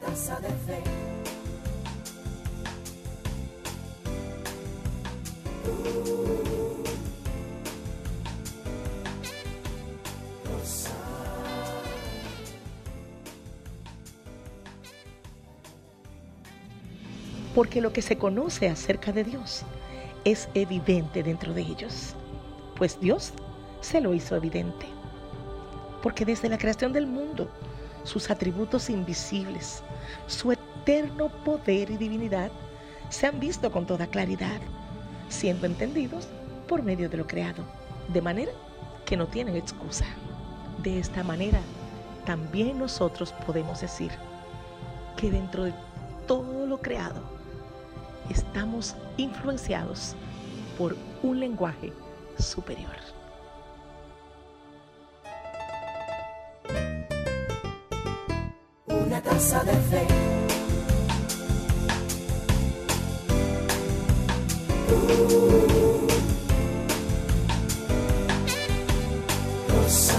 De. Porque lo que se conoce acerca de Dios es evidente dentro de ellos, pues Dios se lo hizo evidente. Porque desde la creación del mundo, sus atributos invisibles, su eterno poder y divinidad se han visto con toda claridad, siendo entendidos por medio de lo creado, de manera que no tienen excusa. De esta manera, también nosotros podemos decir que dentro de todo lo creado, estamos influenciados por un lenguaje superior. Una taza de fe. Rosa.